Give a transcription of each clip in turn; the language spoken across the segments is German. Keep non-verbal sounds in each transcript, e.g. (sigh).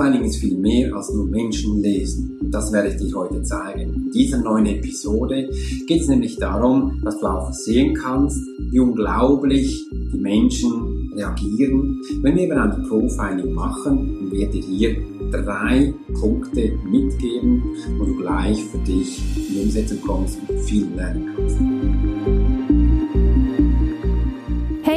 Profiling ist viel mehr als nur Menschen lesen. Und das werde ich dir heute zeigen. In dieser neuen Episode geht es nämlich darum, dass du auch sehen kannst, wie unglaublich die Menschen reagieren, wenn wir eben ein Profiling machen und werde dir hier drei Punkte mitgeben, wo du gleich für dich in die Umsetzung kommst und viel lernen kannst.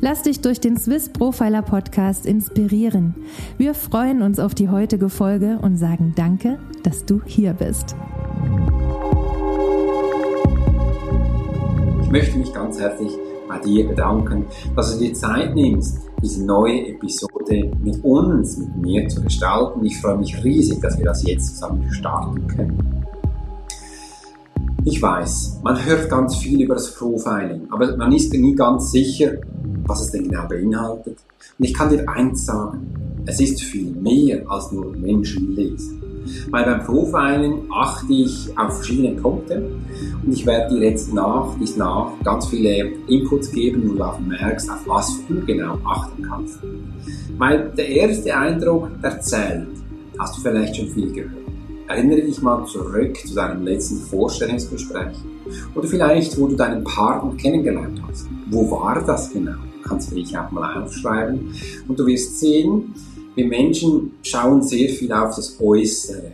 Lass dich durch den Swiss Profiler Podcast inspirieren. Wir freuen uns auf die heutige Folge und sagen Danke, dass du hier bist. Ich möchte mich ganz herzlich bei dir bedanken, dass du dir Zeit nimmst, diese neue Episode mit uns, mit mir zu gestalten. Ich freue mich riesig, dass wir das jetzt zusammen starten können. Ich weiß, man hört ganz viel über das Profiling, aber man ist nie ganz sicher, was es denn genau beinhaltet. Und ich kann dir eins sagen, es ist viel mehr als nur Menschen lesen. Weil beim Profiling achte ich auf verschiedene Punkte und ich werde dir jetzt nach, bis nach ganz viele Inputs geben, wo du auch merkst, auf was du genau achten kannst. Weil der erste Eindruck, der zählt, hast du vielleicht schon viel gehört. Erinnere dich mal zurück zu deinem letzten Vorstellungsgespräch oder vielleicht, wo du deinen Partner kennengelernt hast. Wo war das genau? kannst du dich auch mal aufschreiben. Und du wirst sehen, wir Menschen schauen sehr viel auf das Äußere,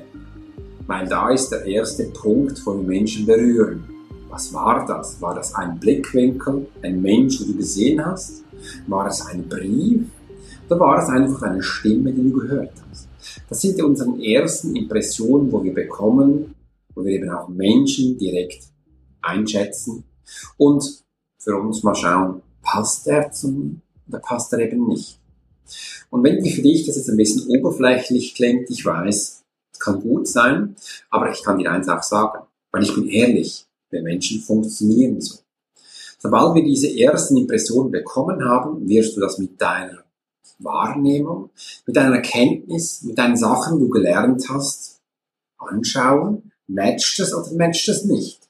weil da ist der erste Punkt, wo wir Menschen berühren. Was war das? War das ein Blickwinkel, ein Mensch, den du gesehen hast? War es ein Brief? Oder war es einfach eine Stimme, die du gehört hast? Das sind unsere ersten Impressionen, wo wir bekommen, wo wir eben auch Menschen direkt einschätzen und für uns mal schauen, passt er zu mir oder passt er eben nicht. Und wenn für dich das jetzt ein bisschen oberflächlich klingt, ich weiß, es kann gut sein, aber ich kann dir eins auch sagen, weil ich bin ehrlich, wir Menschen funktionieren so. Sobald wir diese ersten Impressionen bekommen haben, wirst du das mit deiner Wahrnehmung, mit deiner Erkenntnis, mit deinen Sachen, die du gelernt hast, anschauen, matcht es oder matcht es nicht.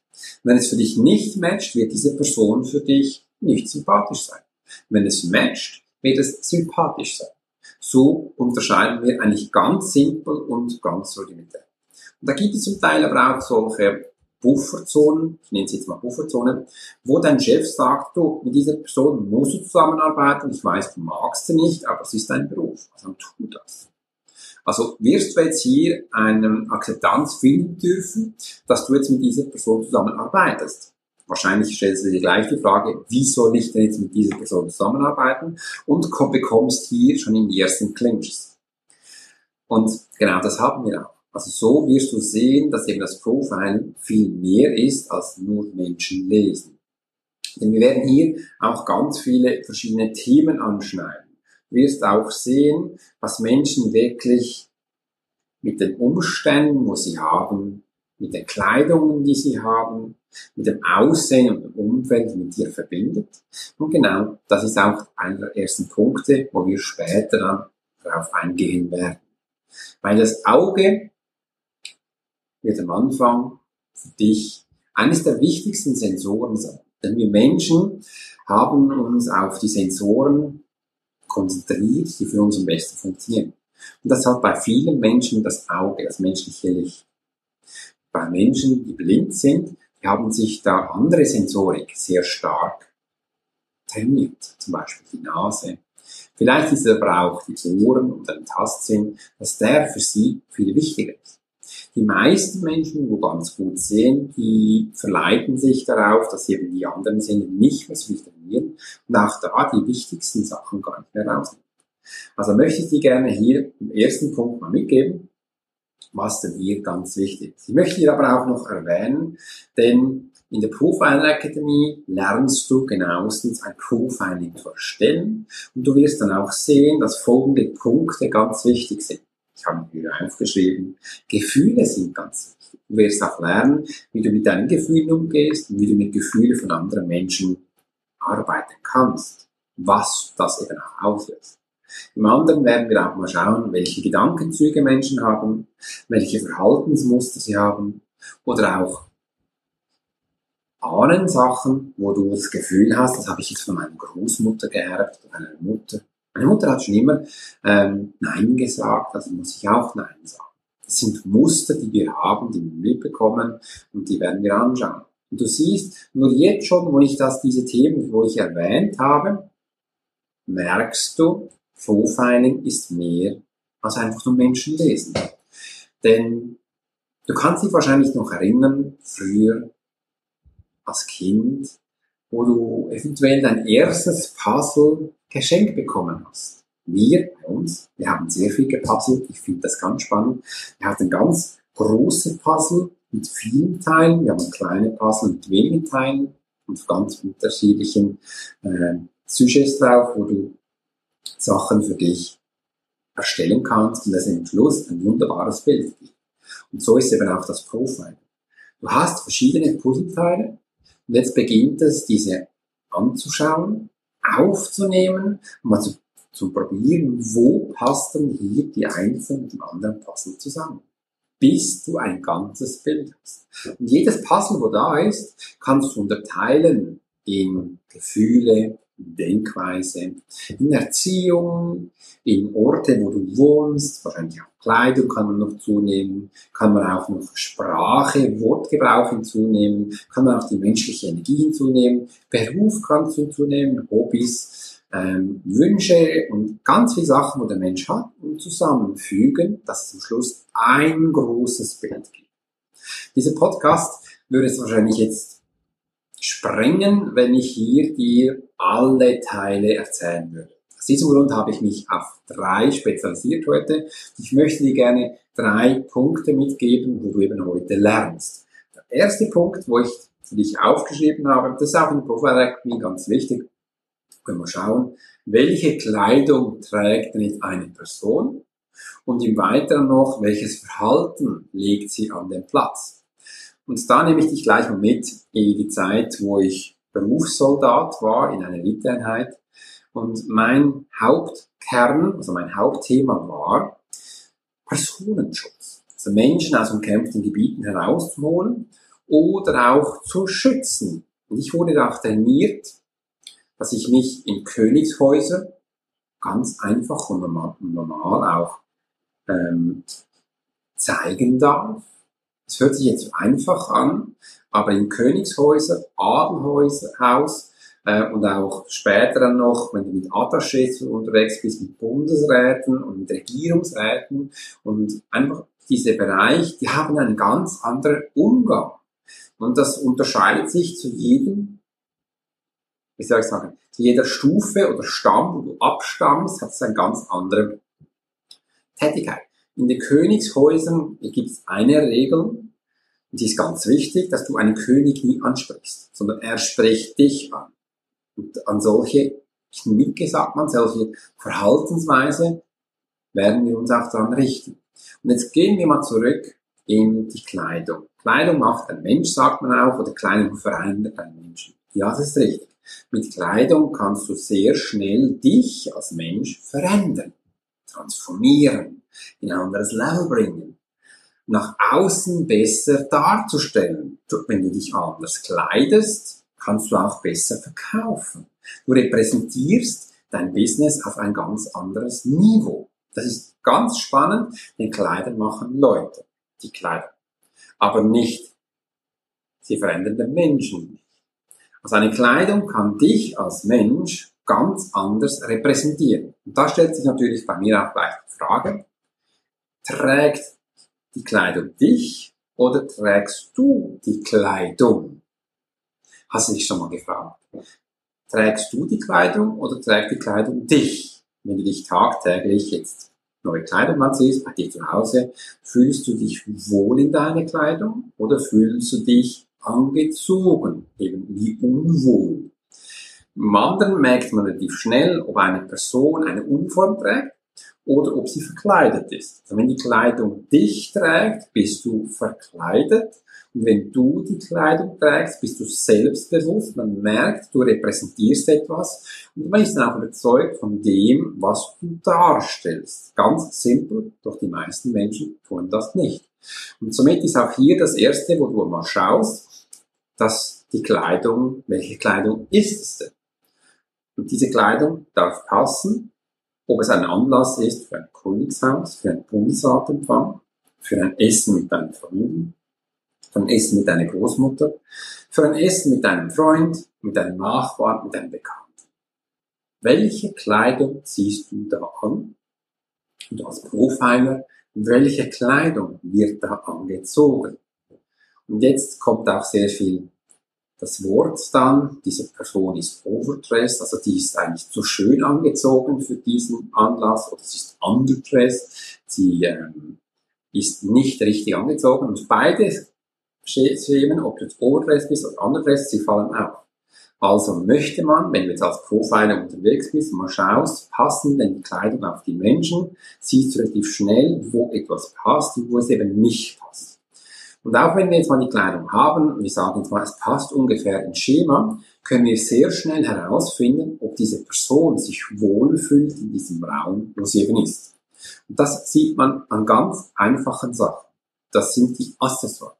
Wenn es für dich nicht matcht, wird diese Person für dich nicht sympathisch sein. Wenn es matcht, wird es sympathisch sein. So unterscheiden wir eigentlich ganz simpel und ganz rudimentär. Und da gibt es zum Teil aber auch solche Bufferzonen, ich nenne sie jetzt mal Bufferzonen, wo dein Chef sagt, du, mit dieser Person musst du zusammenarbeiten, ich weiß, du magst sie nicht, aber es ist dein Beruf, also tu das. Also wirst du jetzt hier eine Akzeptanz finden dürfen, dass du jetzt mit dieser Person zusammenarbeitest. Wahrscheinlich stellst du dir gleich die Frage, wie soll ich denn jetzt mit dieser Person zusammenarbeiten? Und bekommst hier schon in die ersten Clinches. Und genau das haben wir auch. Also so wirst du sehen, dass eben das Profiling viel mehr ist als nur Menschen lesen. Denn wir werden hier auch ganz viele verschiedene Themen anschneiden. Du wirst auch sehen, was Menschen wirklich mit den Umständen, wo sie haben, mit den Kleidungen, die sie haben, mit dem Aussehen und dem Umfeld mit dir verbindet. Und genau, das ist auch einer der ersten Punkte, wo wir später dann darauf eingehen werden. Weil das Auge wird am Anfang für dich eines der wichtigsten Sensoren sein. Denn wir Menschen haben uns auf die Sensoren konzentriert, die für uns am besten funktionieren. Und das hat bei vielen Menschen das Auge, das menschliche Licht. Bei Menschen, die blind sind, die haben sich da andere Sensorik sehr stark trainiert, zum Beispiel die Nase. Vielleicht ist aber auch die Ohren und ein Tastsinn, dass der für sie viel wichtiger ist. Die meisten Menschen, die ganz gut sehen, die verleiten sich darauf, dass eben die anderen Sinne nicht mehr so verlieren und auch da die wichtigsten Sachen gar nicht mehr rausnehmen. Also möchte ich dir gerne hier im ersten Punkt mal mitgeben, was denn hier ganz wichtig ist. Ich möchte hier aber auch noch erwähnen, denn in der Profiler Academy lernst du genauestens ein Profiling zu erstellen und du wirst dann auch sehen, dass folgende Punkte ganz wichtig sind. Ich habe mir aufgeschrieben, Gefühle sind ganz wichtig. Du wirst auch lernen, wie du mit deinen Gefühlen umgehst und wie du mit Gefühlen von anderen Menschen arbeiten kannst, was das eben auch auslöst. Im anderen werden wir auch mal schauen, welche Gedankenzüge Menschen haben, welche Verhaltensmuster sie haben oder auch Ahnensachen, wo du das Gefühl hast, das habe ich jetzt von meiner Großmutter geerbt, oder meiner Mutter. Meine Mutter hat schon immer ähm, Nein gesagt, also muss ich auch Nein sagen. Das sind Muster, die wir haben, die wir mitbekommen und die werden wir anschauen. Und du siehst, nur jetzt schon, wo ich das, diese Themen, wo ich erwähnt habe, merkst du, Profiling ist mehr als einfach nur Menschen lesen. Denn du kannst dich wahrscheinlich noch erinnern, früher als Kind, wo du eventuell dein erstes Puzzle geschenkt bekommen hast. Wir bei uns, wir haben sehr viel gepuzzelt, ich finde das ganz spannend. Wir hatten ganz große Puzzle mit vielen Teilen, wir haben kleine Puzzle mit wenigen Teilen und ganz unterschiedlichen äh, Sujets drauf, wo du Sachen für dich erstellen kannst und es im Schluss ein wunderbares Bild gibt. Und so ist eben auch das Profile. Du hast verschiedene Puzzleteile und jetzt beginnt es, diese anzuschauen, aufzunehmen und mal zu, zu probieren, wo passt denn hier die einzelnen dem anderen Puzzle zusammen. Bis du ein ganzes Bild hast. Und jedes Puzzle, wo da ist, kannst du unterteilen in Gefühle, Denkweise, in Erziehung, in Orte, wo du wohnst, wahrscheinlich auch Kleidung kann man noch zunehmen, kann man auch noch Sprache, Wortgebrauch hinzunehmen, kann man auch die menschliche Energie hinzunehmen, Beruf kannst du hinzunehmen, Hobbys, ähm, Wünsche und ganz viele Sachen, wo der Mensch hat und zusammenfügen, dass es zum Schluss ein großes Bild gibt. Dieser Podcast würde es wahrscheinlich jetzt sprengen, wenn ich hier dir alle Teile erzählen würde. Aus diesem Grund habe ich mich auf drei spezialisiert heute. Ich möchte dir gerne drei Punkte mitgeben, wo du eben heute lernst. Der erste Punkt, wo ich für dich aufgeschrieben habe, das ist auch in der Profile ganz wichtig. Können wir schauen, welche Kleidung trägt denn eine Person und im Weiteren noch, welches Verhalten legt sie an den Platz. Und da nehme ich dich gleich mal mit in die Zeit, wo ich Berufssoldat war in einer Eliteeinheit. Und mein Hauptkern, also mein Hauptthema war Personenschutz. Also Menschen aus umkämpften Gebieten herauszuholen oder auch zu schützen. Und ich wurde da auch trainiert, dass ich mich in Königshäuser ganz einfach und normal, auch ähm, zeigen darf es hört sich jetzt einfach an, aber in Königshäuser, Adelhaus äh, und auch später dann noch, wenn du mit Attachés unterwegs bist, mit Bundesräten und mit Regierungsräten und einfach diese Bereich, die haben einen ganz anderen Umgang. Und das unterscheidet sich zu jedem, wie soll ich sagen, zu jeder Stufe oder Stamm, wo du abstammst, hat es eine ganz andere Tätigkeit. In den Königshäusern gibt es eine Regel, und die ist ganz wichtig, dass du einen König nie ansprichst, sondern er spricht dich an. Und an solche Knicke, sagt man, solche Verhaltensweise werden wir uns auch daran richten. Und jetzt gehen wir mal zurück in die Kleidung. Kleidung macht ein Mensch, sagt man auch, oder Kleidung verändert einen Menschen. Ja, das ist richtig. Mit Kleidung kannst du sehr schnell dich als Mensch verändern, transformieren, in ein anderes Level bringen, nach außen besser darzustellen. Wenn du dich anders kleidest, kannst du auch besser verkaufen. Du repräsentierst dein Business auf ein ganz anderes Niveau. Das ist ganz spannend, denn Kleider machen Leute, die Kleider. Aber nicht, sie verändern den Menschen nicht. Also eine Kleidung kann dich als Mensch ganz anders repräsentieren. Und da stellt sich natürlich bei mir auch gleich die Frage, Trägt die Kleidung dich oder trägst du die Kleidung? Hast du dich schon mal gefragt? trägst du die Kleidung oder trägt die Kleidung dich? Wenn du dich tagtäglich jetzt neue Kleidung anziehst, bei dir zu Hause, fühlst du dich wohl in deiner Kleidung oder fühlst du dich angezogen, eben wie unwohl? Im anderen merkt man relativ schnell, ob eine Person eine Uniform trägt oder ob sie verkleidet ist. Also wenn die Kleidung dich trägt, bist du verkleidet. Und wenn du die Kleidung trägst, bist du selbstbewusst. Man merkt, du repräsentierst etwas und man ist dann auch überzeugt von dem, was du darstellst. Ganz simpel, doch die meisten Menschen tun das nicht. Und somit ist auch hier das Erste, wo du mal schaust, dass die Kleidung, welche Kleidung ist es denn? Und diese Kleidung darf passen, ob es ein Anlass ist für ein Königshaus, für einen Bundesratempfang, für ein Essen mit deiner Familie, für ein Essen mit deiner Großmutter, für ein Essen mit deinem Freund, mit deinem Nachbarn, mit deinem Bekannten. Welche Kleidung ziehst du da an? Und als Profiler, welche Kleidung wird da angezogen? Und jetzt kommt auch sehr viel das Wort dann, diese Person ist overdressed, also die ist eigentlich zu schön angezogen für diesen Anlass oder sie ist underdressed, sie ähm, ist nicht richtig angezogen und beide Schemen, ob du jetzt overdressed bist oder underdressed, sie fallen auf. Also möchte man, wenn du jetzt als Profiler unterwegs bist, mal schaust, passen denn die Kleidung auf die Menschen, siehst du relativ schnell, wo etwas passt und wo es eben nicht passt. Und auch wenn wir jetzt mal die Kleidung haben, wir sagen jetzt mal, es passt ungefähr ins Schema, können wir sehr schnell herausfinden, ob diese Person sich wohlfühlt in diesem Raum, wo sie eben ist. Und das sieht man an ganz einfachen Sachen. Das sind die Accessoires.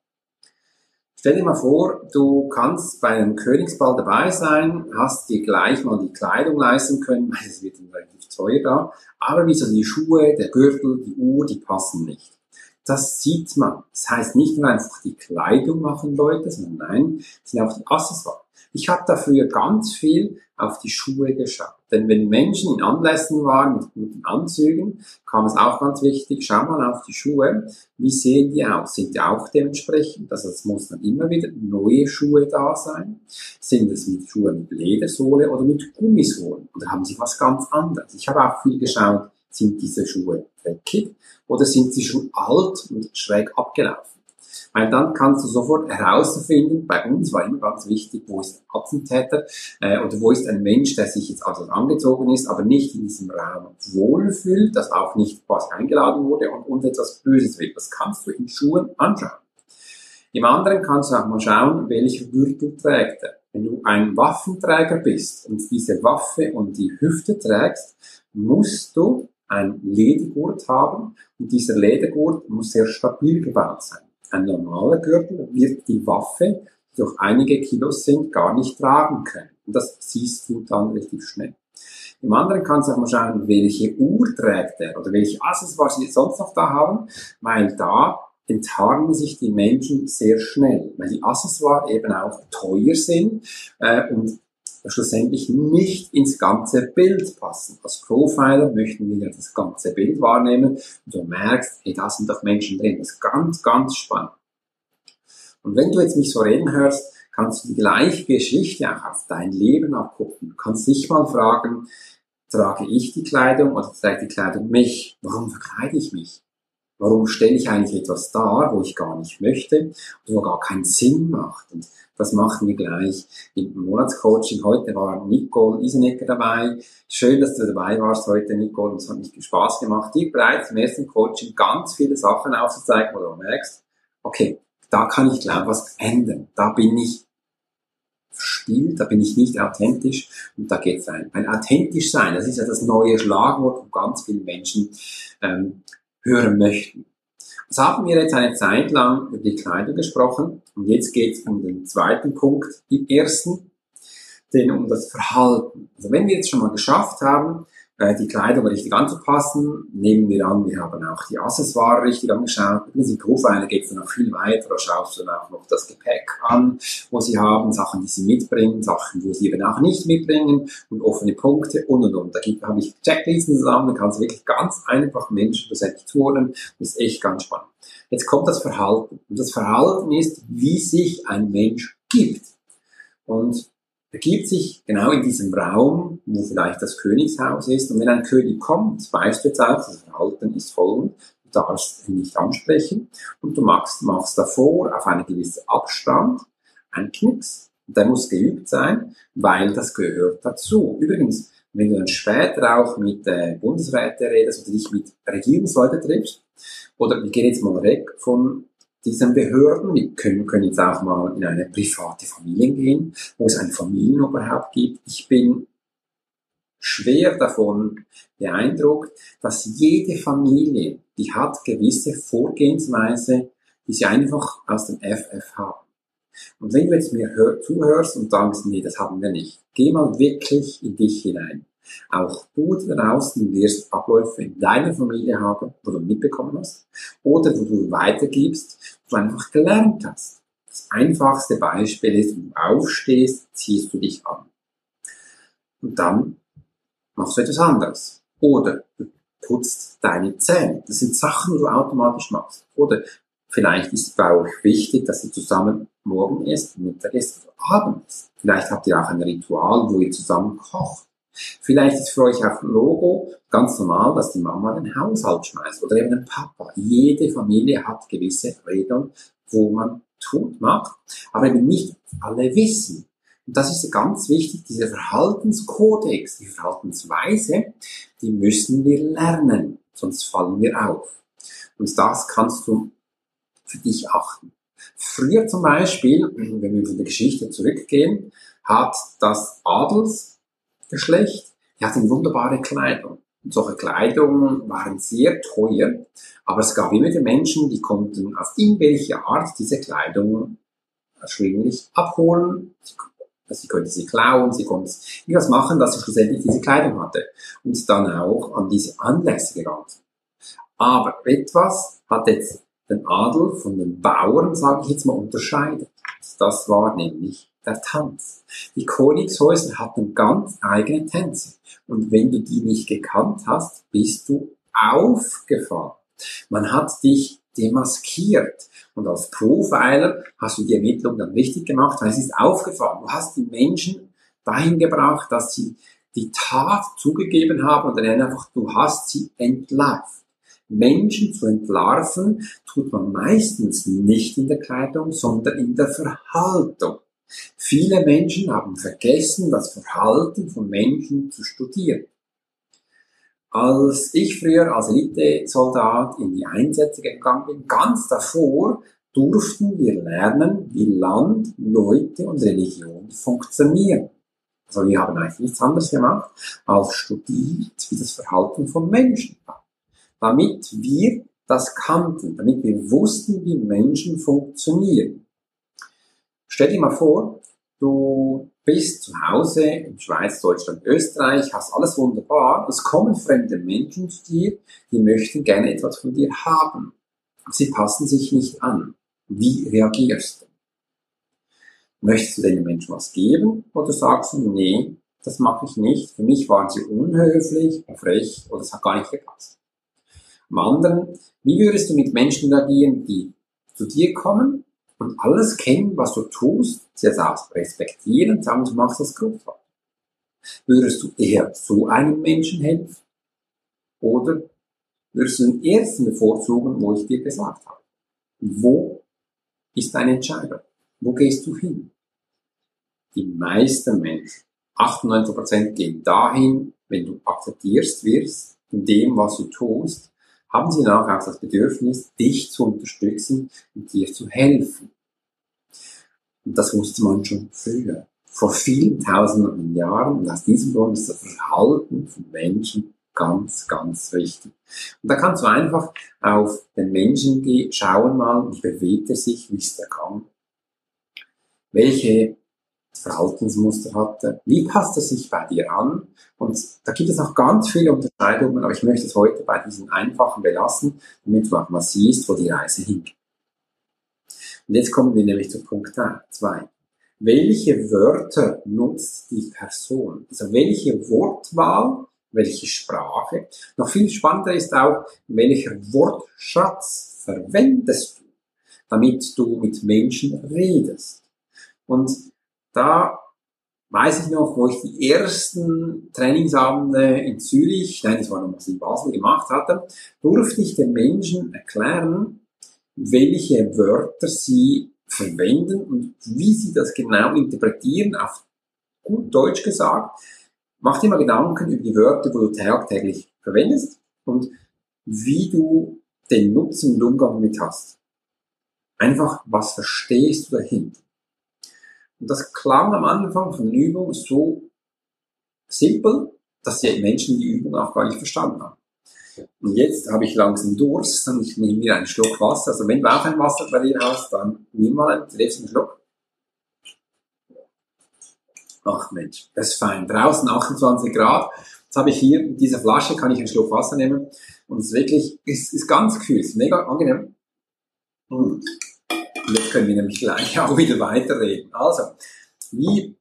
Stell dir mal vor, du kannst bei einem Königsball dabei sein, hast dir gleich mal die Kleidung leisten können, (laughs) weil es wird relativ teuer da, aber wie so die Schuhe, der Gürtel, die Uhr, die passen nicht. Das sieht man. Das heißt nicht nur einfach die Kleidung machen Leute, sondern nein, es sind auch die Accessoires. Ich habe dafür ganz viel auf die Schuhe geschaut. Denn wenn Menschen in Anlässen waren mit guten Anzügen, kam es auch ganz wichtig, schau mal auf die Schuhe, wie sehen die aus? Sind die auch dementsprechend? Also es muss dann immer wieder neue Schuhe da sein. Sind es mit Schuhe mit Ledersohle oder mit Gummisohlen? Oder haben sie was ganz anderes? Ich habe auch viel geschaut, sind diese Schuhe dreckig oder sind sie schon alt und schräg abgelaufen? Weil dann kannst du sofort herausfinden, bei uns war immer ganz wichtig, wo ist ein Attentäter äh, oder wo ist ein Mensch, der sich jetzt also angezogen ist, aber nicht in diesem Raum wohlfühlt, das auch nicht quasi eingeladen wurde und uns etwas Böses will. Das kannst du in Schuhen anschauen. Im anderen kannst du auch mal schauen, welche Gürtel trägt er. Wenn du ein Waffenträger bist und diese Waffe und die Hüfte trägst, musst du ein Ledergurt haben und dieser Ledergurt muss sehr stabil gebaut sein. Ein normaler Gürtel wird die Waffe, die durch einige Kilos sind, gar nicht tragen können. Und das siehst du dann richtig schnell. Im anderen kannst du auch mal schauen, welche Uhr trägt er oder welche Accessoires sie sonst noch da haben, weil da enttarnen sich die Menschen sehr schnell, weil die Accessoires eben auch teuer sind äh, und schlussendlich nicht ins ganze Bild passen. Als Profiler möchten wir das ganze Bild wahrnehmen und du merkst, hey, da sind doch Menschen drin. Das ist ganz, ganz spannend. Und wenn du jetzt mich so reden hörst, kannst du die gleiche Geschichte auch auf dein Leben abgucken. Du kannst dich mal fragen, trage ich die Kleidung oder trägt die Kleidung mich? Warum verkleide ich mich? Warum stelle ich eigentlich etwas dar, wo ich gar nicht möchte wo gar keinen Sinn macht? Und das machen wir gleich im Monatscoaching. Heute war Nicole Isenecker dabei. Schön, dass du dabei warst heute, Nicole. Es hat mich Spaß gemacht, dir bereits im ersten Coaching ganz viele Sachen aufzuzeigen, wo du merkst, okay, da kann ich glaube was ändern. Da bin ich verspielt, da bin ich nicht authentisch und da geht's rein. Ein authentisch sein, das ist ja das neue Schlagwort, wo ganz viele Menschen ähm, hören möchten. Das haben wir jetzt eine Zeit lang über die Kleidung gesprochen und jetzt geht es um den zweiten Punkt, im ersten, denn um das Verhalten. Also wenn wir jetzt schon mal geschafft haben, die Kleidung richtig anzupassen. Nehmen wir an, wir haben auch die Accessoires richtig angeschaut. Übrigens im Profiler geht es dann noch viel weiter, da schaust du dann auch noch das Gepäck an, wo sie haben, Sachen, die sie mitbringen, Sachen, wo sie eben auch nicht mitbringen und offene Punkte und und und. Da gibt, habe ich Checklisten zusammen, da kannst du wirklich ganz einfach Menschen schlussendlich zuordnen. Das ist echt ganz spannend. Jetzt kommt das Verhalten. Und das Verhalten ist, wie sich ein Mensch gibt. Und ergibt sich genau in diesem Raum, wo vielleicht das Königshaus ist. Und wenn ein König kommt, weißt du jetzt auch, das Verhalten ist folgend, du darfst ihn nicht ansprechen und du machst, machst davor auf einen gewissen Abstand einen Knicks. Der muss geübt sein, weil das gehört dazu. Übrigens, wenn du dann später auch mit äh, Bundesräten redest oder dich mit Regierungsleuten triffst, oder wir gehen jetzt mal weg von diesen Behörden. Wir können, können jetzt auch mal in eine private Familie gehen, wo es ein Familienoberhaupt gibt. Ich bin schwer davon beeindruckt, dass jede Familie, die hat gewisse Vorgehensweise, die sie einfach aus dem FF haben. Und wenn du jetzt mir hör, zuhörst und sagst, nee, das haben wir nicht, geh mal wirklich in dich hinein. Auch du da draußen wirst Abläufe in deiner Familie haben, wo du mitbekommen hast, oder wo du weitergibst, du einfach gelernt hast. Das einfachste Beispiel ist, wenn du aufstehst, ziehst du dich an. Und dann machst du etwas anderes. Oder du putzt deine Zähne. Das sind Sachen, die du automatisch machst. Oder vielleicht ist es bei euch wichtig, dass ihr zusammen morgen isst, Mittag oder Abend isst. Vielleicht habt ihr auch ein Ritual, wo ihr zusammen kocht. Vielleicht ist für euch auch Logo ganz normal, dass die Mama den Haushalt schmeißt oder eben ein Papa. Jede Familie hat gewisse Regeln, wo man tut, macht, aber eben nicht alle wissen. Und das ist ganz wichtig, dieser Verhaltenskodex, die Verhaltensweise, die müssen wir lernen, sonst fallen wir auf. Und das kannst du für dich achten. Früher zum Beispiel, wenn wir von der Geschichte zurückgehen, hat das Adels Geschlecht, die hatten wunderbare Kleidung. Und solche Kleidungen waren sehr teuer, aber es gab immer die Menschen, die konnten auf irgendwelche Art diese Kleidung erschwinglich abholen. Sie, sie konnten sie klauen, sie konnten irgendwas machen, dass sie schlussendlich diese Kleidung hatte. Und dann auch an diese Anlässe gerannt. Aber etwas hat jetzt den Adel von den Bauern, sage ich jetzt mal, unterscheidet. Das war nämlich der Tanz. Die Königshäuser hatten ganz eigene Tänze. Und wenn du die nicht gekannt hast, bist du aufgefallen. Man hat dich demaskiert. Und als Profiler hast du die Ermittlung dann richtig gemacht, weil es ist aufgefallen. Du hast die Menschen dahin gebracht, dass sie die Tat zugegeben haben und dann einfach, du hast sie entlarvt. Menschen zu entlarven tut man meistens nicht in der Kleidung, sondern in der Verhaltung. Viele Menschen haben vergessen, das Verhalten von Menschen zu studieren. Als ich früher als Elite-Soldat in die Einsätze gegangen bin, ganz davor durften wir lernen, wie Land, Leute und Religion funktionieren. Also wir haben eigentlich nichts anderes gemacht, als studiert, wie das Verhalten von Menschen war. Damit wir das kannten, damit wir wussten, wie Menschen funktionieren. Stell dir mal vor, du bist zu Hause in Schweiz, Deutschland, Österreich, hast alles wunderbar. Es kommen fremde Menschen zu dir, die möchten gerne etwas von dir haben. Sie passen sich nicht an. Wie reagierst du? Möchtest du den Menschen was geben oder sagst du, nee, das mache ich nicht. Für mich waren sie unhöflich, frech oder es hat gar nicht gepasst. Am anderen, wie würdest du mit Menschen reagieren, die zu dir kommen und alles kennen, was du tust, sie jetzt auch respektieren sagen, du machst das gut. Würdest du eher so einem Menschen helfen? Oder würdest du den ersten bevorzugen, wo ich dir gesagt habe? Wo ist deine Entscheidung? Wo gehst du hin? Die meisten Menschen, 98% gehen dahin, wenn du akzeptierst wirst, in dem, was du tust, haben sie danach auch das Bedürfnis, dich zu unterstützen und dir zu helfen. Und das wusste man schon früher, vor vielen tausenden Jahren. Und aus diesem Grund ist das Verhalten von Menschen ganz, ganz wichtig. Und da kannst du einfach auf den Menschen schauen mal, wie bewegt er sich, wie ist der Gang, welche Verhaltensmuster hat er, wie passt er sich bei dir an. Und da gibt es auch ganz viele Unterscheidungen, aber ich möchte es heute bei diesen einfachen belassen, damit du auch mal siehst, wo die Reise hingeht. Und jetzt kommen wir nämlich zu Punkt 2. Welche Wörter nutzt die Person? Also welche Wortwahl, welche Sprache? Noch viel spannender ist auch, welcher Wortschatz verwendest du, damit du mit Menschen redest. Und da weiß ich noch, wo ich die ersten Trainingsabende in Zürich, nein, das war noch was in Basel gemacht hatte, durfte ich den Menschen erklären, welche Wörter sie verwenden und wie sie das genau interpretieren, auf gut Deutsch gesagt. Mach dir mal Gedanken über die Wörter, wo du tagtäglich verwendest und wie du den Nutzen und Umgang mit hast. Einfach, was verstehst du dahinter? Und das klang am Anfang von der Übung so simpel, dass die Menschen die Übung auch gar nicht verstanden haben. Und jetzt habe ich langsam Durst und ich nehme mir einen Schluck Wasser. Also wenn du auch ein Wasser bei dir hast, dann nimm mal einen letzten Schluck. Ach Mensch, das ist fein. Draußen 28 Grad. Jetzt habe ich hier in dieser Flasche, kann ich einen Schluck Wasser nehmen. Und es ist wirklich, es ist ganz kühl, es ist mega angenehm. Mm. Und jetzt können wir nämlich gleich (laughs) auch wieder weiterreden. Also, wie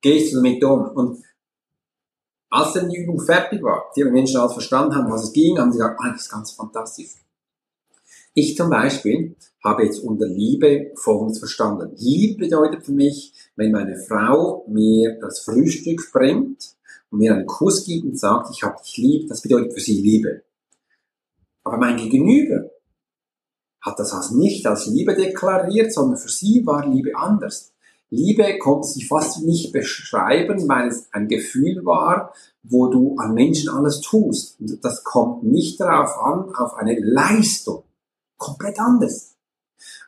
gehst du damit um? Und als dann die Übung fertig war, die Menschen alles verstanden haben, was es ging, haben sie gesagt, ah, das ist ganz fantastisch. Ich zum Beispiel habe jetzt unter Liebe Folgendes verstanden. Liebe bedeutet für mich, wenn meine Frau mir das Frühstück bringt und mir einen Kuss gibt und sagt, ich habe dich lieb, das bedeutet für sie Liebe. Aber mein Gegenüber hat das als nicht als Liebe deklariert, sondern für sie war Liebe anders. Liebe konnte sie fast nicht beschreiben, weil es ein Gefühl war, wo du an Menschen alles tust. Und das kommt nicht darauf an, auf eine Leistung. Komplett anders.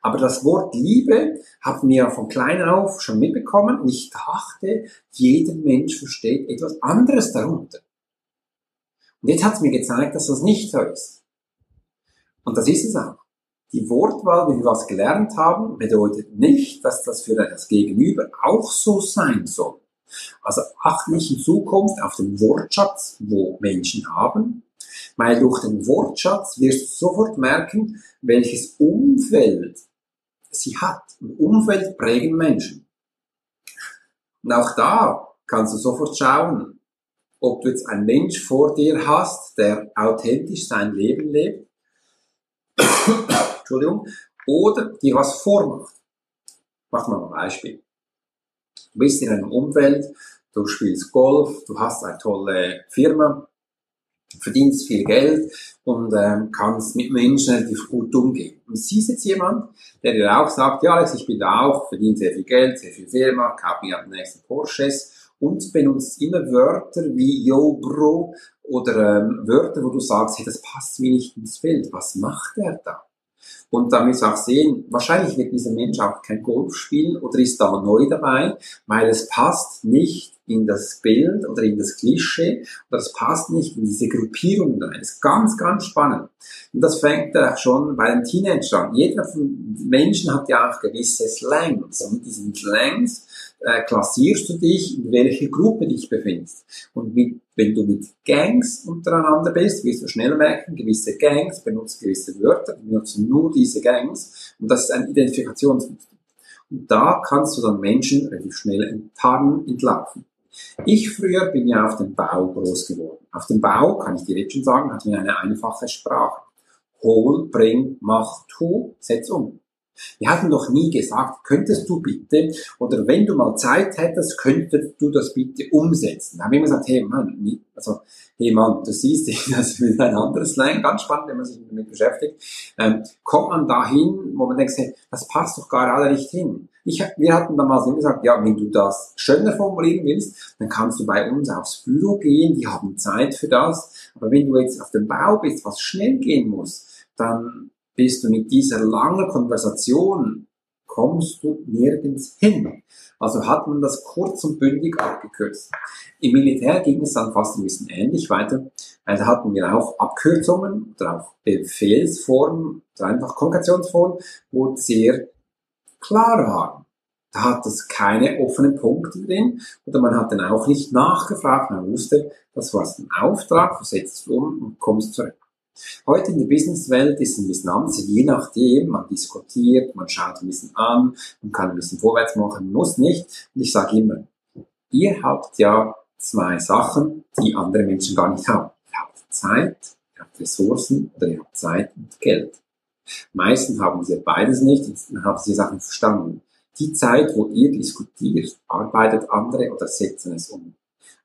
Aber das Wort Liebe haben wir von klein auf schon mitbekommen und ich dachte, jeder Mensch versteht etwas anderes darunter. Und jetzt hat es mir gezeigt, dass das nicht so ist. Und das ist es auch. Die Wortwahl, wenn wir was gelernt haben, bedeutet nicht, dass das für das Gegenüber auch so sein soll. Also achte nicht in Zukunft auf den Wortschatz, wo Menschen haben, weil durch den Wortschatz wirst du sofort merken, welches Umfeld sie hat. Und Umfeld prägen Menschen. Und auch da kannst du sofort schauen, ob du jetzt einen Mensch vor dir hast, der authentisch sein Leben lebt Entschuldigung, oder die was vormacht. Machen wir mal ein Beispiel. Du bist in einem Umfeld, du spielst Golf, du hast eine tolle Firma, verdienst viel Geld und ähm, kannst mit Menschen relativ gut umgehen. Und siehst jetzt jemand, der dir auch sagt, ja Alex, ich bin da auch, verdiene sehr viel Geld, sehr viel Firma, kaufe mir den nächsten Porsches und benutzt immer Wörter wie Yo Bro oder ähm, Wörter, wo du sagst, hey, das passt mir nicht ins Bild. Was macht er da? Und da wir auch sehen, wahrscheinlich wird dieser Mensch auch kein Golf spielen oder ist da neu dabei, weil es passt nicht in das Bild oder in das Klischee oder es passt nicht in diese Gruppierung rein. Das ist ganz, ganz spannend. Und das fängt ja schon bei den Teenagern an. Jeder von Menschen hat ja auch gewisse Slangs. Und mit diesen Slangs äh, klassierst du dich, in welche Gruppe dich befindest. Und mit, wenn du mit Gangs untereinander bist, wirst du schnell merken, gewisse Gangs benutzen gewisse Wörter, benutzen nur diese Gangs. Und das ist ein Identifikationsmittel. Und da kannst du dann Menschen relativ schnell enttarnen, entlaufen. Ich früher bin ja auf dem Bau groß geworden. Auf dem Bau, kann ich dir jetzt schon sagen, hatten wir eine einfache Sprache. Hol, bring, mach, tu, setz um. Wir hatten doch nie gesagt, könntest du bitte, oder wenn du mal Zeit hättest, könntest du das bitte umsetzen. Da haben wir immer gesagt, hey Mann, also, hey Mann, du siehst, (laughs) das ist ein anderes Slang, ganz spannend, wenn man sich damit beschäftigt, ähm, kommt man dahin, wo man denkt, hey, das passt doch gar alle nicht hin. Ich, wir hatten damals immer gesagt, ja, wenn du das schöner formulieren willst, dann kannst du bei uns aufs Büro gehen, die haben Zeit für das. Aber wenn du jetzt auf dem Bau bist, was schnell gehen muss, dann bist du mit dieser langen Konversation, kommst du nirgends hin. Also hat man das kurz und bündig abgekürzt. Im Militär ging es dann fast ein bisschen ähnlich weiter, weil da hatten wir auch Abkürzungen oder auch Befehlsformen oder einfach Kommunikationsformen, wo sehr klar waren. Da hat es keine offenen Punkte drin oder man hat dann auch nicht nachgefragt, man wusste, das war ein Auftrag, du setzt um und kommst zurück. Heute in der Businesswelt ist ein bisschen anders, je nachdem, man diskutiert, man schaut ein bisschen an, man kann ein bisschen vorwärts machen, muss nicht. Und ich sage immer, ihr habt ja zwei Sachen, die andere Menschen gar nicht haben. Ihr habt Zeit, ihr habt Ressourcen oder ihr habt Zeit und Geld. Meistens haben sie beides nicht, dann haben sie Sachen verstanden. Die Zeit, wo ihr diskutiert, arbeitet andere oder setzen es um.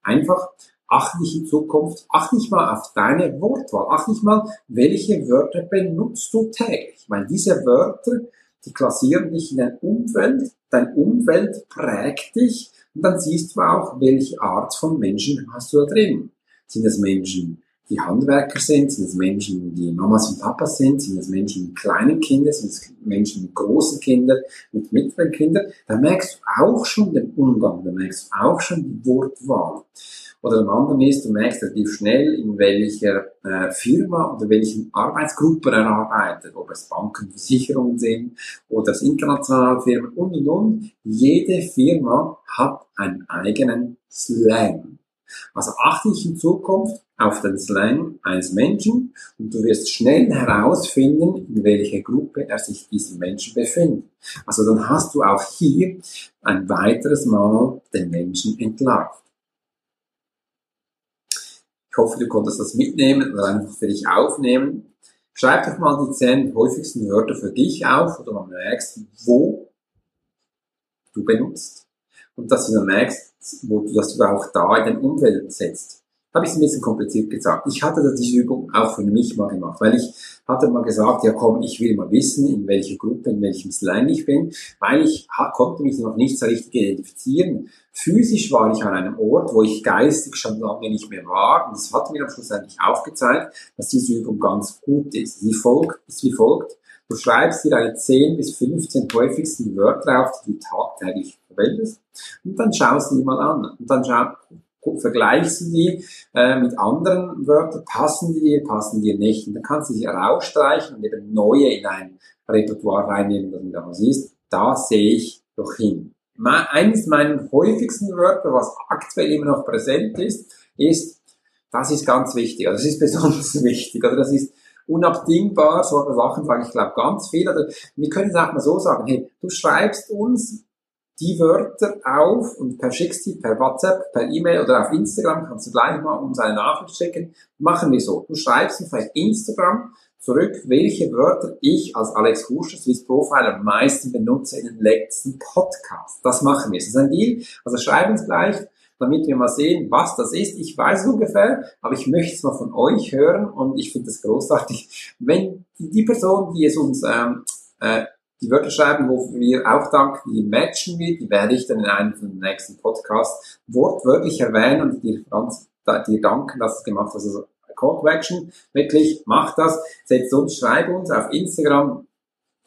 Einfach achte dich in Zukunft, achte nicht mal auf deine Wortwahl, achte nicht mal, welche Wörter benutzt du täglich. Weil diese Wörter, die klassieren dich in dein Umfeld, dein Umfeld prägt dich und dann siehst du auch, welche Art von Menschen hast du da drin. Sind es Menschen, die Handwerker sind, sind es Menschen, die Mamas und Papas sind, sind es Menschen mit kleinen Kindern, sind es Menschen mit großen Kindern, mit mittleren Kindern, da merkst du auch schon den Umgang, da merkst du auch schon die Wortwahl. Oder am anderen ist, du merkst relativ schnell, in welcher äh, Firma oder welchen Arbeitsgruppe er arbeitet, ob es Banken, Versicherungen sind oder es internationale Firmen und und und. Jede Firma hat einen eigenen Slang. Also achte ich in Zukunft auf den Slang eines Menschen und du wirst schnell herausfinden, in welcher Gruppe er sich diesen Menschen befindet. Also dann hast du auch hier ein weiteres Mal den Menschen entlarvt. Ich hoffe, du konntest das mitnehmen oder einfach für dich aufnehmen. Schreib doch mal die zehn häufigsten Wörter für dich auf, oder man merkst, wo du benutzt. Und dass du dann merkst, wo du, du auch da in dein Umfeld setzt habe ich es ein bisschen kompliziert gesagt. Ich hatte diese Übung auch für mich mal gemacht, weil ich hatte mal gesagt, ja komm, ich will mal wissen, in welcher Gruppe, in welchem Slang ich bin, weil ich konnte mich noch nicht so richtig identifizieren. Physisch war ich an einem Ort, wo ich geistig schon lange nicht mehr war und das hat mir am Schluss eigentlich aufgezeigt, dass diese Übung ganz gut ist. Sie folgt, ist wie folgt. Du schreibst dir deine 10 bis 15 häufigsten Wörter auf, die du tagtäglich verwendest und dann schaust du die mal an und dann schau, vergleichst du die äh, mit anderen Wörtern, passen die dir, passen die dir nicht. Und dann kannst du sie rausstreichen und eben neue in ein Repertoire reinnehmen, das du da siehst. Da sehe ich doch hin. Eines meiner häufigsten Wörter, was aktuell immer noch präsent ist, ist, das ist ganz wichtig, also das ist (laughs) besonders wichtig, oder das ist unabdingbar, so Sachen sage ich glaube ganz viel, oder wir können es auch mal so sagen, hey, du schreibst uns die Wörter auf und per schickst per WhatsApp, per E-Mail oder auf Instagram, kannst du gleich mal uns eine Nachricht schicken. Machen wir so. Du schreibst uns auf Instagram zurück, welche Wörter ich als Alex Huscher, Swiss Profiler, am meisten benutze in den letzten Podcast. Das machen wir. Das ist ein Deal. Also schreib uns gleich, damit wir mal sehen, was das ist. Ich weiß ungefähr, aber ich möchte es mal von euch hören und ich finde es großartig, wenn die Person, die es uns ähm, äh, die Wörter schreiben, wo wir auch danken, die matchen wir, die werde ich dann in einem von den nächsten Podcasts wortwörtlich erwähnen und dir, ganz, dir danken, dass du es gemacht hast. Also Call to Action, wirklich, mach das, setz uns, schreib uns auf Instagram,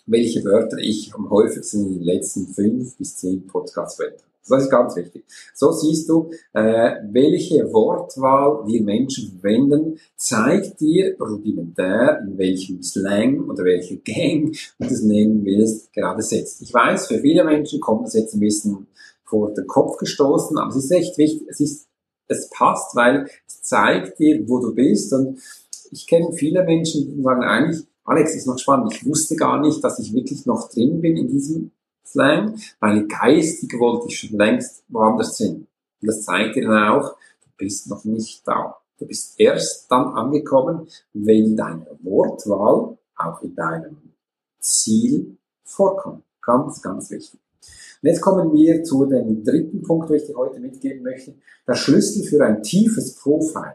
welche Wörter ich am häufigsten in den letzten fünf bis zehn Podcasts verwende. Das ist ganz wichtig. So siehst du, äh, welche Wortwahl wir Menschen verwenden, zeigt dir rudimentär, in welchem Slang oder welche (laughs) Gang du das nennen willst, gerade setzt. Ich weiß, für viele Menschen kommt das jetzt ein bisschen vor den Kopf gestoßen, aber es ist echt wichtig, es ist, es passt, weil es zeigt dir, wo du bist und ich kenne viele Menschen, die sagen eigentlich, Alex, ist noch spannend, ich wusste gar nicht, dass ich wirklich noch drin bin in diesem Slang, weil geistig wollte ich schon längst woanders hin. Und das zeigt dir dann auch, du bist noch nicht da. Du bist erst dann angekommen, wenn deine Wortwahl auch in deinem Ziel vorkommt. Ganz, ganz wichtig. Und jetzt kommen wir zu dem dritten Punkt, den ich dir heute mitgeben möchte. Der Schlüssel für ein tiefes Profil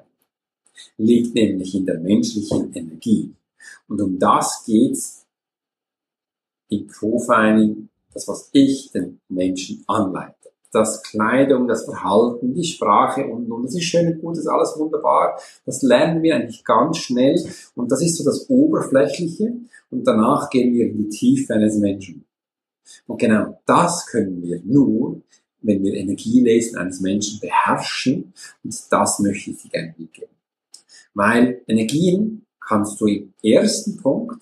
liegt nämlich in der menschlichen Energie. Und um das geht's im Profiling das, was ich den Menschen anleite. Das Kleidung, das Verhalten, die Sprache und, und das ist schön und gut, das ist alles wunderbar. Das lernen wir eigentlich ganz schnell und das ist so das Oberflächliche und danach gehen wir in die Tiefe eines Menschen. Und genau das können wir nur, wenn wir Energielesen eines Menschen beherrschen und das möchte ich dir gerne mitgeben. Weil Energien kannst du im ersten Punkt,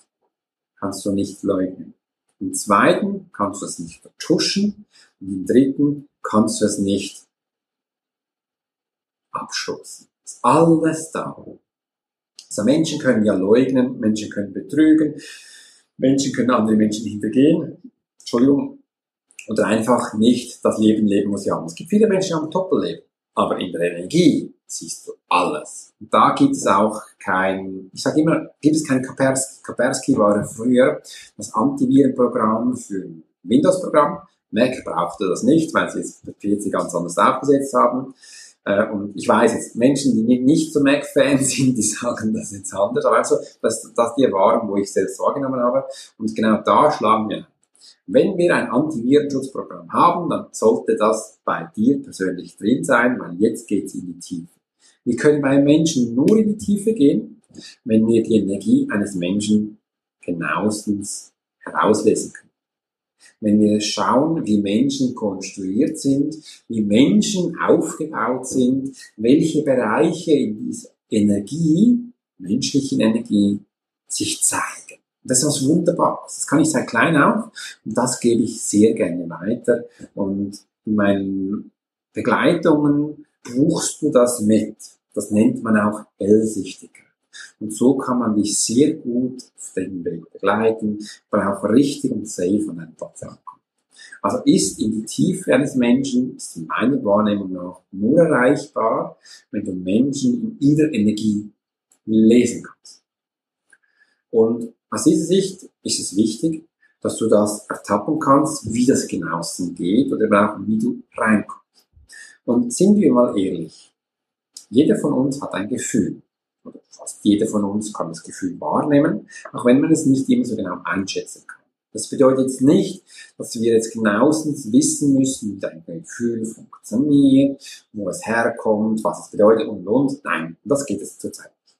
kannst du nicht leugnen. Im zweiten kannst du es nicht vertuschen und im dritten kannst du es nicht abstoßen. ist alles da. Also Menschen können ja leugnen, Menschen können betrügen, Menschen können andere Menschen hintergehen, Entschuldigung, oder einfach nicht das Leben leben, was sie haben. Es gibt viele Menschen, die haben ein Doppelleben, aber in der Energie siehst du alles. Und da gibt es auch kein, ich sage immer, gibt es kein Kaspersky. Kaspersky war früher das Antivirenprogramm für Windows-Programm. Mac brauchte das nicht, weil sie für sie ganz anders aufgesetzt haben. Äh, und ich weiß jetzt, Menschen, die nicht so Mac-Fan (laughs) sind, die sagen das jetzt anders. Aber also, das, das die Erfahrung, wo ich selbst wahrgenommen habe. Und genau da schlagen wir wenn wir ein Antivirenschutzprogramm haben, dann sollte das bei dir persönlich drin sein, weil jetzt geht es in die Tiefe. Wir können bei Menschen nur in die Tiefe gehen, wenn wir die Energie eines Menschen genauestens herauslesen können. Wenn wir schauen, wie Menschen konstruiert sind, wie Menschen aufgebaut sind, welche Bereiche in dieser Energie, menschlichen Energie, sich zeigen. Das ist was Wunderbares. Das kann ich seit klein auf und das gebe ich sehr gerne weiter. Und in meinen Begleitungen buchst du das mit. Das nennt man auch Hellsichtigkeit. Und so kann man dich sehr gut auf den Weg begleiten, weil auch richtig und safe an einen Platz ankommt. Also ist in die Tiefe eines Menschen, ist in meiner Wahrnehmung nach nur erreichbar, wenn du Menschen in ihrer Energie lesen kannst. Und aus dieser Sicht ist es wichtig, dass du das ertappen kannst, wie das genauestens geht oder auch wie du reinkommst. Und sind wir mal ehrlich, jeder von uns hat ein Gefühl. Oder fast jeder von uns kann das Gefühl wahrnehmen, auch wenn man es nicht immer so genau einschätzen kann. Das bedeutet jetzt nicht, dass wir jetzt genauestens wissen müssen, wie dein Gefühl funktioniert, wo es herkommt, was es bedeutet und und. Nein, das geht es zurzeit nicht.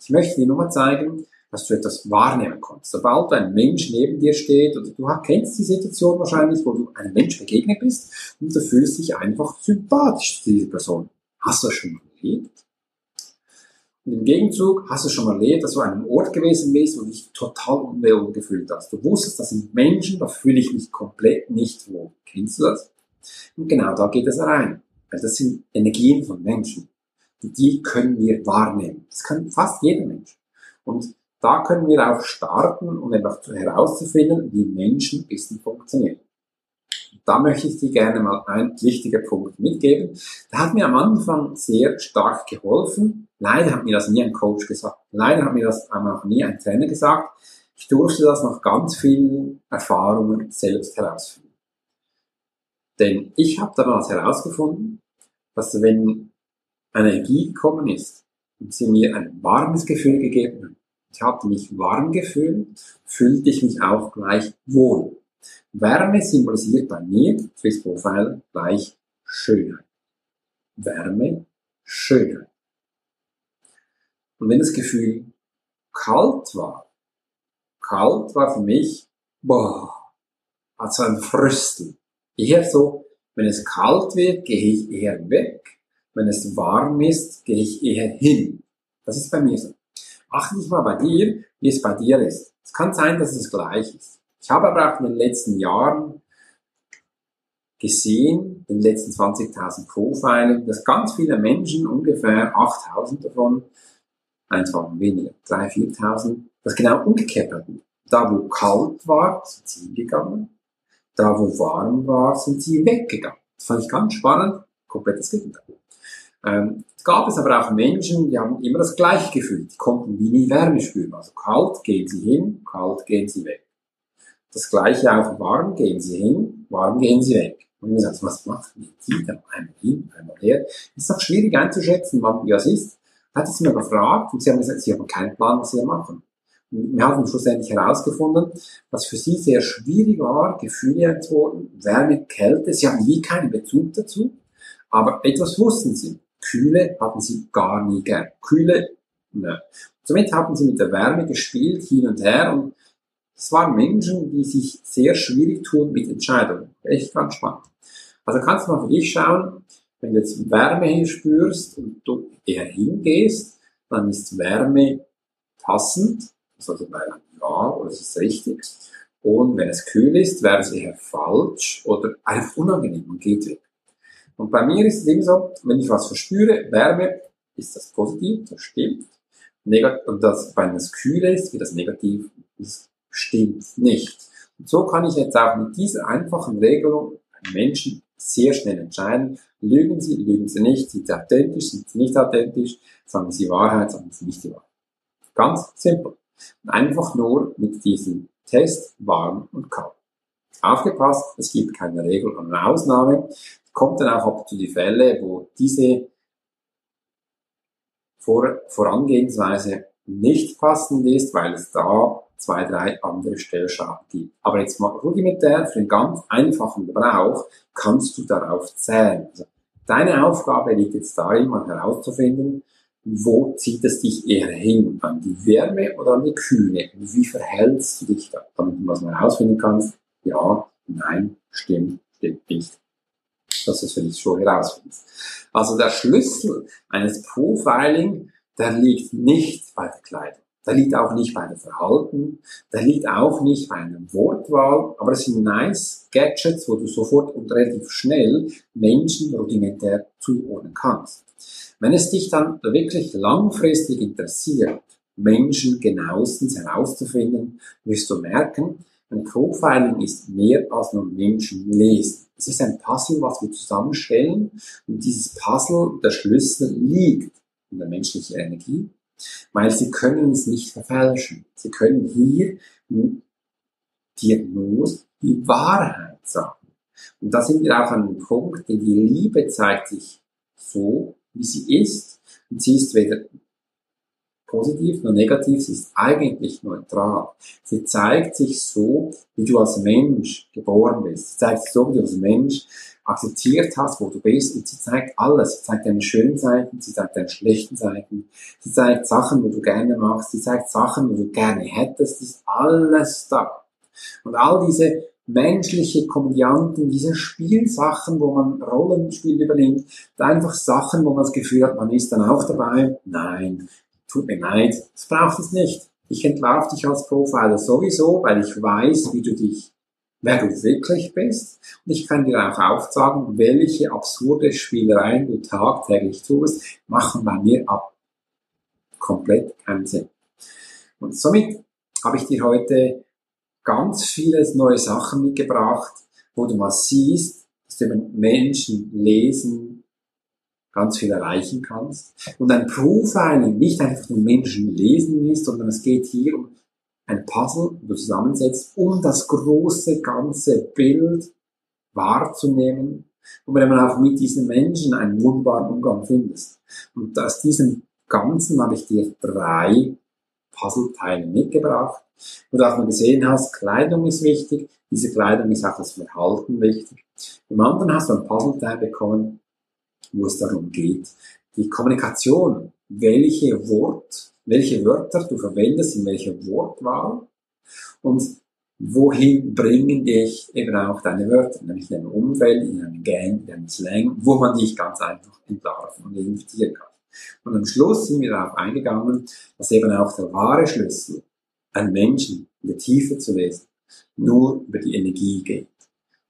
Ich möchte dir nur mal zeigen, dass du etwas wahrnehmen kannst. Sobald ein Mensch neben dir steht oder du kennst die Situation wahrscheinlich, wo du einem Mensch begegnet bist und du fühlst dich einfach sympathisch zu dieser Person. Hast du das schon mal erlebt? Und im Gegenzug hast du schon mal erlebt, dass du an einem Ort gewesen bist und dich total unwohl gefühlt hast. Du wusstest, das sind Menschen, da fühle ich mich komplett nicht wohl. Kennst du das? Und genau da geht es rein. Weil das sind Energien von Menschen. Und die können wir wahrnehmen. Das kann fast jeder Mensch. Und da können wir auch starten, um einfach herauszufinden, wie Menschen bisschen funktionieren. Da möchte ich dir gerne mal einen wichtigen Punkt mitgeben. Der hat mir am Anfang sehr stark geholfen. Leider hat mir das nie ein Coach gesagt. Leider hat mir das auch nie ein Trainer gesagt. Ich durfte das nach ganz vielen Erfahrungen selbst herausfinden. Denn ich habe damals herausgefunden, dass wenn eine Energie gekommen ist und sie mir ein warmes Gefühl gegeben hat, ich hatte mich warm gefühlt, fühlte ich mich auch gleich wohl. Wärme symbolisiert bei mir, Swiss Profile, gleich Schönheit. Wärme, Schönheit. Und wenn das Gefühl kalt war, kalt war für mich, boah, also ein Frösteln. Eher so, wenn es kalt wird, gehe ich eher weg. Wenn es warm ist, gehe ich eher hin. Das ist bei mir so achte dich mal bei dir, wie es bei dir ist. Es kann sein, dass es gleich ist. Ich habe aber auch in den letzten Jahren gesehen, in den letzten 20.000 Profilen, dass ganz viele Menschen, ungefähr 8.000 davon, eins waren weniger, 3.000, 4.000, das genau umgekehrt hatten. Da, wo kalt war, sind sie hingegangen. Da, wo warm war, sind sie weggegangen. Das fand ich ganz spannend. Komplettes Gegenteil. Ähm, es gab es aber auch Menschen, die haben immer das gleiche Gefühl. Die konnten wie nie Wärme spüren. Also kalt gehen sie hin, kalt gehen sie weg. Das gleiche auch warm gehen sie hin, warm gehen sie weg. Und gesagt, was macht die da einmal hin, einmal her? Ist doch schwierig einzuschätzen, wann das ist. Hat sie mir gefragt und sie haben gesagt, sie haben keinen Plan, was sie da machen. Und wir haben schlussendlich herausgefunden, dass für sie sehr schwierig war, Gefühle einzuordnen, Wärme, Kälte. Sie haben wie keinen Bezug dazu, aber etwas wussten sie. Kühle hatten sie gar nie gern. Kühle, ne. Somit haben sie mit der Wärme gespielt, hin und her und es waren Menschen, die sich sehr schwierig tun mit Entscheidungen. Echt ganz spannend. Also kannst du mal für dich schauen, wenn du jetzt Wärme hier spürst und du eher hingehst, dann ist Wärme passend, also bei Ja oder es ist richtig. Und wenn es kühl ist, wäre es eher falsch oder einfach unangenehm und geht weg. Und bei mir ist es eben so, wenn ich was verspüre, Wärme, ist das positiv, das stimmt. Negat und das, wenn es kühl ist, wird das negativ, das stimmt nicht. Und so kann ich jetzt auch mit dieser einfachen Regelung Menschen sehr schnell entscheiden, lügen sie, lügen sie nicht, sind sie authentisch, sind sie nicht authentisch, sagen sie Wahrheit, sagen sie nicht die Wahrheit. Ganz simpel. Und einfach nur mit diesem Test warm und kalt. Aufgepasst, es gibt keine Regel und Ausnahme. Kommt dann auch ab zu die Fälle, wo diese Vor Vorangehensweise nicht passend ist, weil es da zwei, drei andere Stellschrauben gibt. Aber jetzt mal rudimentär für den ganz einfachen Gebrauch kannst du darauf zählen. Also deine Aufgabe liegt jetzt darin, mal herauszufinden, wo zieht es dich eher hin? An die Wärme oder an die Kühle? Wie verhältst du dich da? Damit du was herausfinden kannst, ja, nein, stimmt, stimmt nicht. Du es für dich schon herausfindest. Also der Schlüssel eines Profiling, der liegt nicht bei der Kleidung. Der liegt auch nicht bei dem Verhalten, der liegt auch nicht bei einer Wortwahl, aber es sind nice Gadgets, wo du sofort und relativ schnell Menschen rudimentär zuordnen kannst. Wenn es dich dann wirklich langfristig interessiert, Menschen genauestens herauszufinden, wirst du merken, ein Profiling ist mehr als nur Menschen lesen. Es ist ein Puzzle, was wir zusammenstellen und dieses Puzzle, der Schlüssel liegt in der menschlichen Energie, weil sie können es nicht verfälschen. Sie können hier dir nur die Wahrheit sagen. Und da sind wir auch an einem Punkt, denn die Liebe zeigt sich so, wie sie ist. Und sie ist weder positiv noch negativ, sie ist eigentlich neutral. Sie zeigt sich so, wie du als Mensch geboren bist. Sie zeigt sich so, wie du als Mensch akzeptiert hast, wo du bist. Und sie zeigt alles. Sie zeigt deine schönen Seiten, sie zeigt deine schlechten Seiten. Sie zeigt Sachen, wo du gerne machst. Sie zeigt Sachen, wo du gerne hättest. Das ist alles da. Und all diese menschliche Komödianten, diese Spielsachen, wo man Rollenspiel übernimmt, einfach Sachen, wo man das Gefühl hat, man ist dann auch dabei. Nein, tut mir leid, das braucht es nicht. Ich entlarve dich als Profiler sowieso, weil ich weiß, wie du dich, wer du wirklich bist. Und ich kann dir auch aufzeigen, welche absurde Spielereien du tagtäglich tust, machen bei mir ab komplett keinen Sinn. Und somit habe ich dir heute ganz viele neue Sachen mitgebracht, wo du mal siehst, dass du Menschen lesen ganz viel erreichen kannst. Und ein Profiling nicht einfach nur Menschen lesen ist, sondern es geht hier um ein Puzzle, das du zusammensetzt, um das große ganze Bild wahrzunehmen und wenn man auch mit diesen Menschen einen wunderbaren Umgang findest. Und aus diesem Ganzen habe ich dir drei Puzzleteile mitgebracht. Und auch mal gesehen hast, Kleidung ist wichtig, diese Kleidung ist auch das Verhalten wichtig. Im anderen hast du ein Puzzleteil bekommen, wo es darum geht, die Kommunikation, welche Wort, welche Wörter du verwendest, in welcher Wortwahl und wohin bringen dich eben auch deine Wörter, nämlich in einem Umfeld, in einem Gang, in einem Slang, wo man dich ganz einfach entlarven und identifizieren kann. Und am Schluss sind wir darauf eingegangen, dass eben auch der wahre Schlüssel, einen Menschen in der Tiefe zu lesen, nur über die Energie geht.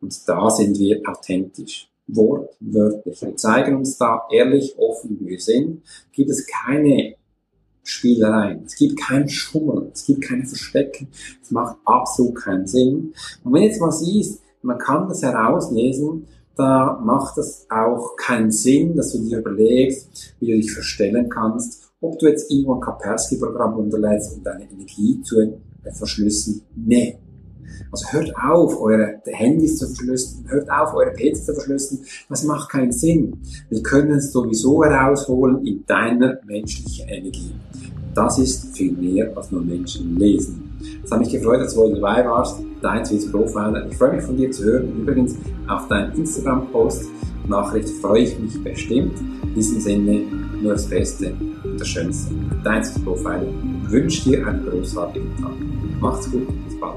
Und da sind wir authentisch, wortwörtlich. Wir zeigen uns da ehrlich, offen, wie wir sind. Gibt es keine Spielereien. Es gibt kein Schummeln, es gibt keine Verstecken. Es macht absolut keinen Sinn. Und wenn jetzt mal siehst, man kann das herauslesen da macht es auch keinen Sinn, dass du dir überlegst, wie du dich verstellen kannst, ob du jetzt irgendwo ein Kaspersky-Programm runterlädst, um deine Energie zu verschlüsseln. Nee. Also hört auf, eure Handys zu verschlüsseln, hört auf, eure PCs zu verschlüsseln. Das macht keinen Sinn. Wir können es sowieso herausholen in deiner menschlichen Energie. Das ist viel mehr, als nur Menschen lesen. Es hat mich gefreut, dass du heute dabei warst. Dein Swiss Profiler. Ich freue mich von dir zu hören. Übrigens auf deinen Instagram-Post. Nachricht freue ich mich bestimmt. In diesem Sinne nur das Beste und das Schönste. Dein Swiss Profiler. Wünsche dir einen großartigen Tag. Macht's gut. Bis bald.